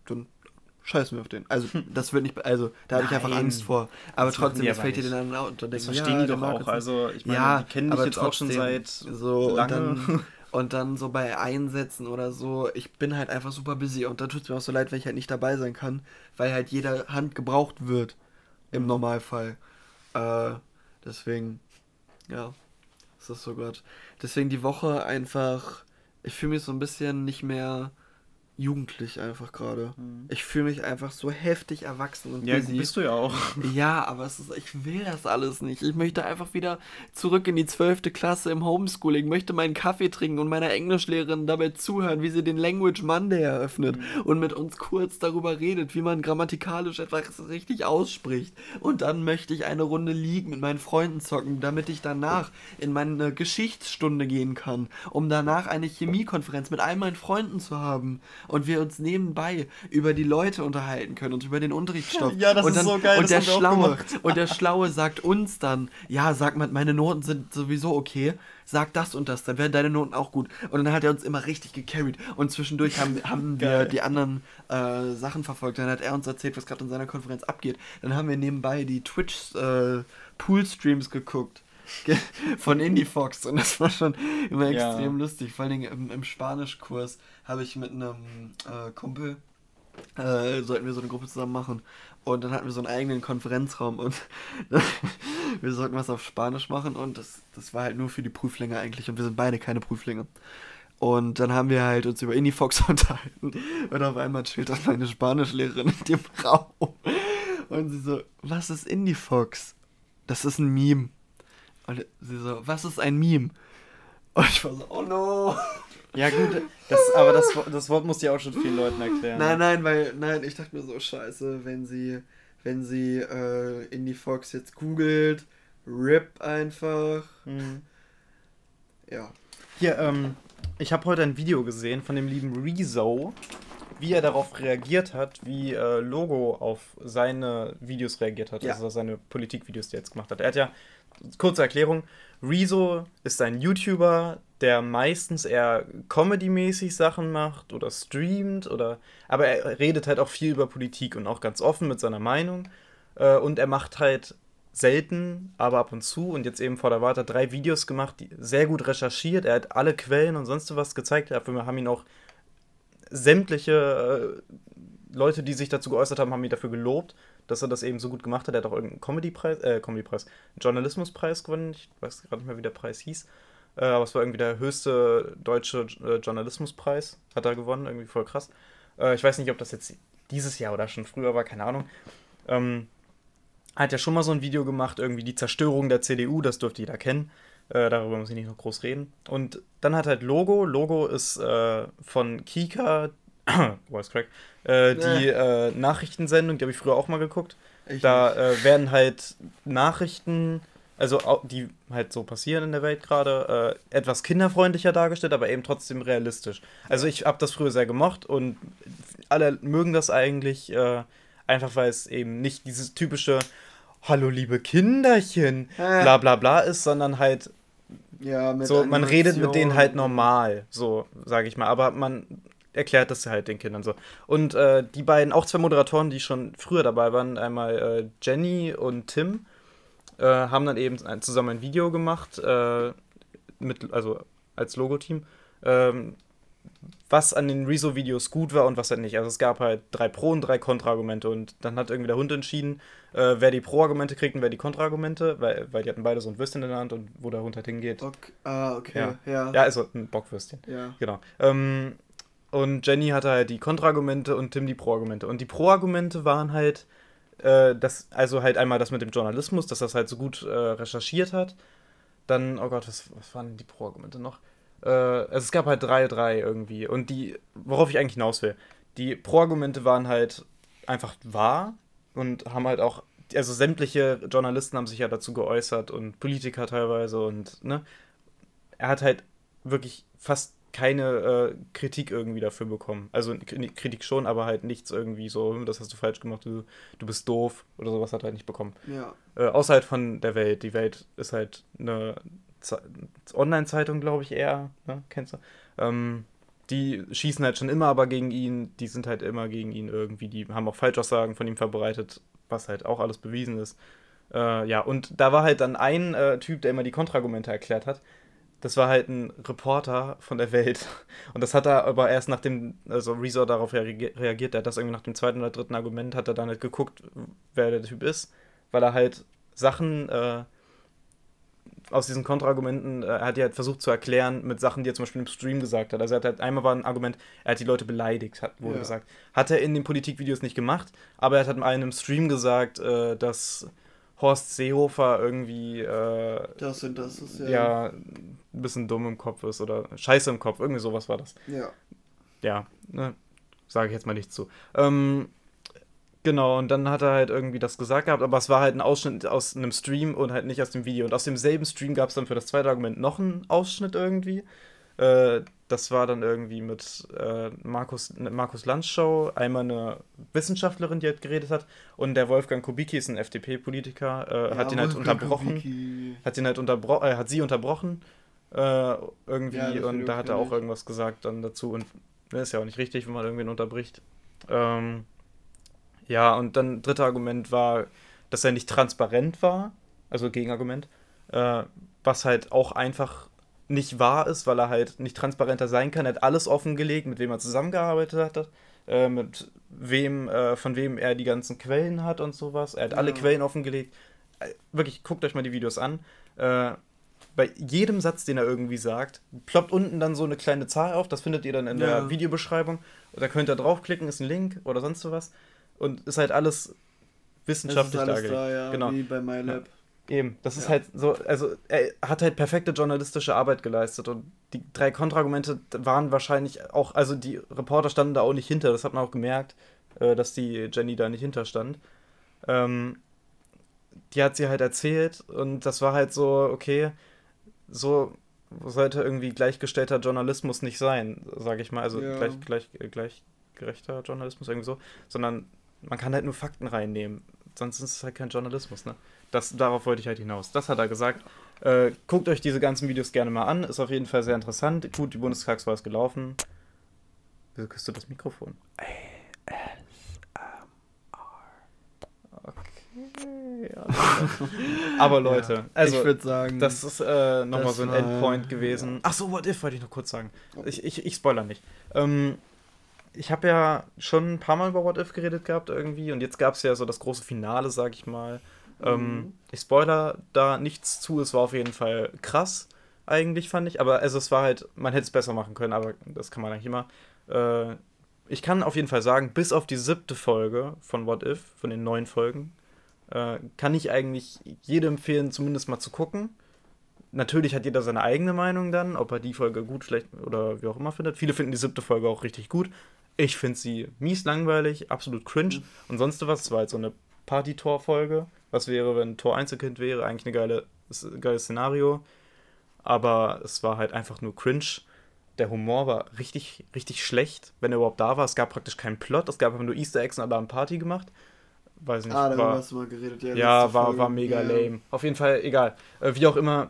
dann scheißen wir auf den. Also das wird nicht, also da habe ich einfach. Angst vor. Aber Das trotzdem, das fällt dir den anderen out. Und dann Das verstehen ja, die doch auch. Also, ich meine, ja, die kennen dich jetzt auch schon seit so und lange. dann und dann so bei Einsätzen oder so, ich bin halt einfach super busy und da tut es mir auch so leid, wenn ich halt nicht dabei sein kann, weil halt jede Hand gebraucht wird im. Normalfall. Äh, deswegen, ja, das ist so Gott. Deswegen die Woche einfach, ich fühle mich so ein bisschen nicht mehr jugendlich einfach gerade. Mhm. Ich fühle mich einfach so heftig erwachsen und ja, busy. bist du ja auch. Ja, aber es ist, ich will das alles nicht. Ich möchte einfach wieder zurück in die zwölfte Klasse im Homeschooling, möchte meinen Kaffee trinken und meiner Englischlehrerin dabei zuhören, wie sie den Language Monday eröffnet mhm. und mit uns kurz darüber redet, wie man grammatikalisch etwas richtig ausspricht. Und dann möchte ich eine Runde liegen mit meinen Freunden zocken, damit ich danach in meine Geschichtsstunde gehen kann, um danach eine Chemiekonferenz mit all meinen Freunden zu haben und wir uns nebenbei über die Leute unterhalten können und über den Unterrichtsstoff. Ja, das und ist dann, so geil. Und der, Schlaue, und der Schlaue sagt uns dann, ja, sag mal, meine Noten sind sowieso okay, sag das und das, dann werden deine Noten auch gut. Und dann hat er uns immer richtig gecarried. Und zwischendurch haben, haben wir die anderen äh, Sachen verfolgt. Dann hat er uns erzählt, was gerade in seiner Konferenz abgeht. Dann haben wir nebenbei die Twitch äh, Pool-Streams geguckt von IndieFox und das war schon immer extrem ja. lustig. Vor allen Dingen im, im Spanischkurs habe ich mit einem äh, Kumpel äh, sollten wir so eine Gruppe zusammen machen und dann hatten wir so einen eigenen Konferenzraum und wir sollten was auf Spanisch machen und das, das war halt nur für die Prüflinge eigentlich und wir sind beide keine Prüflinge. Und dann haben wir halt uns über IndieFox unterhalten und auf einmal chillt dann meine Spanischlehrerin in dem Raum und sie so, was ist IndieFox? Das ist ein Meme. Und sie so, was ist ein Meme? Und ich war so, oh no. Ja, gut, das, aber das, das Wort muss ja auch schon vielen Leuten erklären. Nein, nein, weil, nein, ich dachte mir so, scheiße, wenn sie, wenn sie äh, Indie Fox jetzt googelt, RIP einfach. Mhm. Ja. Hier, ähm, ich habe heute ein Video gesehen von dem lieben Rezo, wie er darauf reagiert hat, wie äh, Logo auf seine Videos reagiert hat, ja. also seine Politikvideos, die er jetzt gemacht hat. Er hat ja, kurze Erklärung, Rezo ist ein YouTuber, der meistens eher Comedy-mäßig Sachen macht oder streamt oder aber er redet halt auch viel über Politik und auch ganz offen mit seiner Meinung äh, und er macht halt selten, aber ab und zu und jetzt eben vor der Warte drei Videos gemacht, die sehr gut recherchiert. Er hat alle Quellen und sonst was gezeigt. Dafür haben ihn auch sämtliche äh, Leute, die sich dazu geäußert haben, haben ihn dafür gelobt, dass er das eben so gut gemacht hat. Er hat auch irgendeinen Comedy-Preis, äh, Comedy-Preis, Journalismuspreis gewonnen. Ich weiß gerade nicht mehr, wie der Preis hieß. Äh, aber es war irgendwie der höchste deutsche äh, Journalismuspreis, hat er gewonnen, irgendwie voll krass. Äh, ich weiß nicht, ob das jetzt dieses Jahr oder schon früher war, keine Ahnung. Ähm, hat ja schon mal so ein Video gemacht, irgendwie die Zerstörung der CDU, das dürfte jeder kennen. Äh, darüber muss ich nicht noch groß reden. Und dann hat halt Logo. Logo ist äh, von Kika, Voice Crack, äh, die äh, Nachrichtensendung, die habe ich früher auch mal geguckt. Ich da äh, werden halt Nachrichten also die halt so passieren in der Welt gerade, äh, etwas kinderfreundlicher dargestellt, aber eben trotzdem realistisch. Also ich habe das früher sehr gemocht und alle mögen das eigentlich, äh, einfach weil es eben nicht dieses typische Hallo liebe Kinderchen, bla bla bla ist, sondern halt ja, so, man redet mit denen halt normal, so sage ich mal, aber man erklärt das halt den Kindern so. Und äh, die beiden, auch zwei Moderatoren, die schon früher dabei waren, einmal äh, Jenny und Tim, äh, haben dann eben ein, zusammen ein Video gemacht, äh, mit, also als Logo-Team, ähm, was an den Rezo-Videos gut war und was halt nicht. Also es gab halt drei Pro- und drei Kontra-Argumente und dann hat irgendwie der Hund entschieden, äh, wer die Pro-Argumente kriegt und wer die Kontra-Argumente, weil, weil die hatten beide so ein Würstchen in der Hand und wo der Hund halt hingeht. Okay. Ah, okay, ja. ja. Ja, also ein Bockwürstchen. Ja. Genau. Ähm, und Jenny hatte halt die Kontra-Argumente und Tim die Pro-Argumente. Und die Pro-Argumente waren halt, äh, das, also halt einmal das mit dem Journalismus, dass das halt so gut äh, recherchiert hat. Dann, oh Gott, was, was waren die Pro-Argumente noch? Äh, also es gab halt drei, drei irgendwie. Und die, worauf ich eigentlich hinaus will, die Pro-Argumente waren halt einfach wahr und haben halt auch, also sämtliche Journalisten haben sich ja dazu geäußert und Politiker teilweise und, ne? Er hat halt wirklich fast keine äh, Kritik irgendwie dafür bekommen. Also Kritik schon, aber halt nichts irgendwie so, das hast du falsch gemacht, du, du bist doof oder sowas hat er halt nicht bekommen. Ja. Äh, außer halt von der Welt. Die Welt ist halt eine Online-Zeitung, glaube ich, eher, ne? kennst du? Ähm, die schießen halt schon immer aber gegen ihn, die sind halt immer gegen ihn irgendwie, die haben auch Falschaussagen von ihm verbreitet, was halt auch alles bewiesen ist. Äh, ja, und da war halt dann ein äh, Typ, der immer die Kontraargumente erklärt hat, das war halt ein Reporter von der Welt. Und das hat er aber erst nachdem, also Rezo darauf reagiert, der hat das irgendwie nach dem zweiten oder dritten Argument, hat er dann halt geguckt, wer der Typ ist, weil er halt Sachen äh, aus diesen Kontraargumenten, äh, er hat die halt versucht zu erklären mit Sachen, die er zum Beispiel im Stream gesagt hat. Also er hat halt, einmal war ein Argument, er hat die Leute beleidigt, hat, wurde Ja. gesagt. Hat er in den Politikvideos nicht gemacht, aber er hat halt in einem Stream gesagt, äh, dass Horst Seehofer irgendwie äh, Das und das ist ja. ja. ein bisschen dumm im Kopf ist oder scheiße im Kopf, irgendwie sowas war das. Ja. Ja, ne, sage ich jetzt mal nicht zu. Ähm, genau, und dann hat er halt irgendwie das gesagt gehabt, aber es war halt ein Ausschnitt aus einem Stream und halt nicht aus dem Video. Und aus demselben Stream gab es dann für das zweite Argument noch einen Ausschnitt irgendwie. Äh, das war dann irgendwie mit äh, Markus, Markus Lanz-Show, einmal eine Wissenschaftlerin, die halt geredet hat, und der Wolfgang Kubicki ist ein FDP-Politiker, äh, hat ihn halt unterbrochen. Hat ihn halt unterbro äh, hat sie unterbrochen äh, irgendwie. Ja, und da hat er auch irgendwas gesagt dann dazu. Und das ist ja auch nicht richtig, wenn man irgendwen unterbricht. Ähm, ja, und dann dritte Argument war, dass er nicht transparent war, also Gegenargument, äh, was halt auch einfach nicht wahr ist, weil er halt nicht transparenter sein kann. Er hat alles offengelegt, mit wem er zusammengearbeitet hat, äh, mit wem, äh, von wem er die ganzen Quellen hat und sowas. Er hat alle Ja. Quellen offengelegt. Äh, Wirklich, guckt euch mal die Videos an. Äh, bei jedem Satz, den er irgendwie sagt, ploppt unten dann so eine kleine Zahl auf. Das findet ihr dann in der Ja. Videobeschreibung. Da könnt ihr draufklicken, ist ein Link oder sonst sowas. Und ist halt alles Das ist wissenschaftlich alles dargelegt. da, ja, Genau. wie bei MyLab. Eben, das ist Ja. halt so, also er hat halt perfekte journalistische Arbeit geleistet und die drei Kontraargumente waren wahrscheinlich auch, also die Reporter standen da auch nicht hinter, das hat man auch gemerkt, äh, dass die Jenny da nicht hinterstand. Ähm, die hat sie halt erzählt und das war halt so, okay, so sollte irgendwie gleichgestellter Journalismus nicht sein, sage ich mal, also Ja. gleich, gleich, äh, gleichgerechter Journalismus irgendwie so, sondern man kann halt nur Fakten reinnehmen, sonst ist es halt kein Journalismus, ne? Das, darauf wollte ich halt hinaus. Das hat er gesagt. Äh, guckt euch diese ganzen Videos gerne mal an. Ist auf jeden Fall sehr interessant. Gut, die Bundestagswahl ist gelaufen. Wieso küsst du das Mikrofon? Okay. Ja, Aber Leute, also ich würde sagen, das ist äh, nochmal so ein war- Endpoint gewesen. Ach so, What If wollte ich noch kurz sagen. Ich, ich, ich spoiler nicht. Ähm, ich habe ja schon ein paar Mal über What If geredet gehabt irgendwie und jetzt gab es ja so das große Finale, sag ich mal. Ähm, Mhm. ich spoiler da nichts zu, es war auf jeden Fall krass, eigentlich fand ich, aber also es war halt, man hätte es besser machen können, aber das kann man eigentlich immer. Äh, ich kann auf jeden Fall sagen, bis auf die siebte Folge von What If, von den neun Folgen, äh, kann ich eigentlich jedem empfehlen, zumindest mal zu gucken. Natürlich hat jeder seine eigene Meinung dann, ob er die Folge gut, schlecht oder wie auch immer findet. Viele finden die siebte Folge auch richtig gut. Ich finde sie mies langweilig, absolut cringe. Mhm. Und sonst was, es war halt so eine Party-Tor-Folge. Was wäre, wenn Tor Einzelkind wäre? Eigentlich eine geile, ein geiles Szenario. Aber es war halt einfach nur cringe. Der Humor war richtig, richtig schlecht, wenn er überhaupt da war. Es gab praktisch keinen Plot. Es gab einfach nur Easter Eggs und alle haben Party gemacht. Weiß nicht, ah, darüber war, hast du mal geredet. Ja, ja, war, Folge. war mega Ja. lame. Auf jeden Fall, egal. Äh, wie auch immer,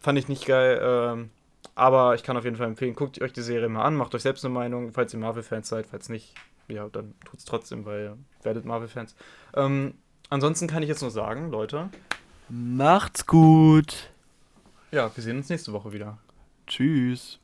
fand ich nicht geil. Ähm, aber ich kann auf jeden Fall empfehlen, guckt euch die Serie mal an, macht euch selbst eine Meinung, falls ihr Marvel-Fans seid. Falls nicht, ja, dann tut's trotzdem, weil ihr werdet Marvel-Fans. Ähm, ansonsten kann ich jetzt nur sagen, Leute, Macht's gut. ja, wir sehen uns nächste Woche wieder. Tschüss.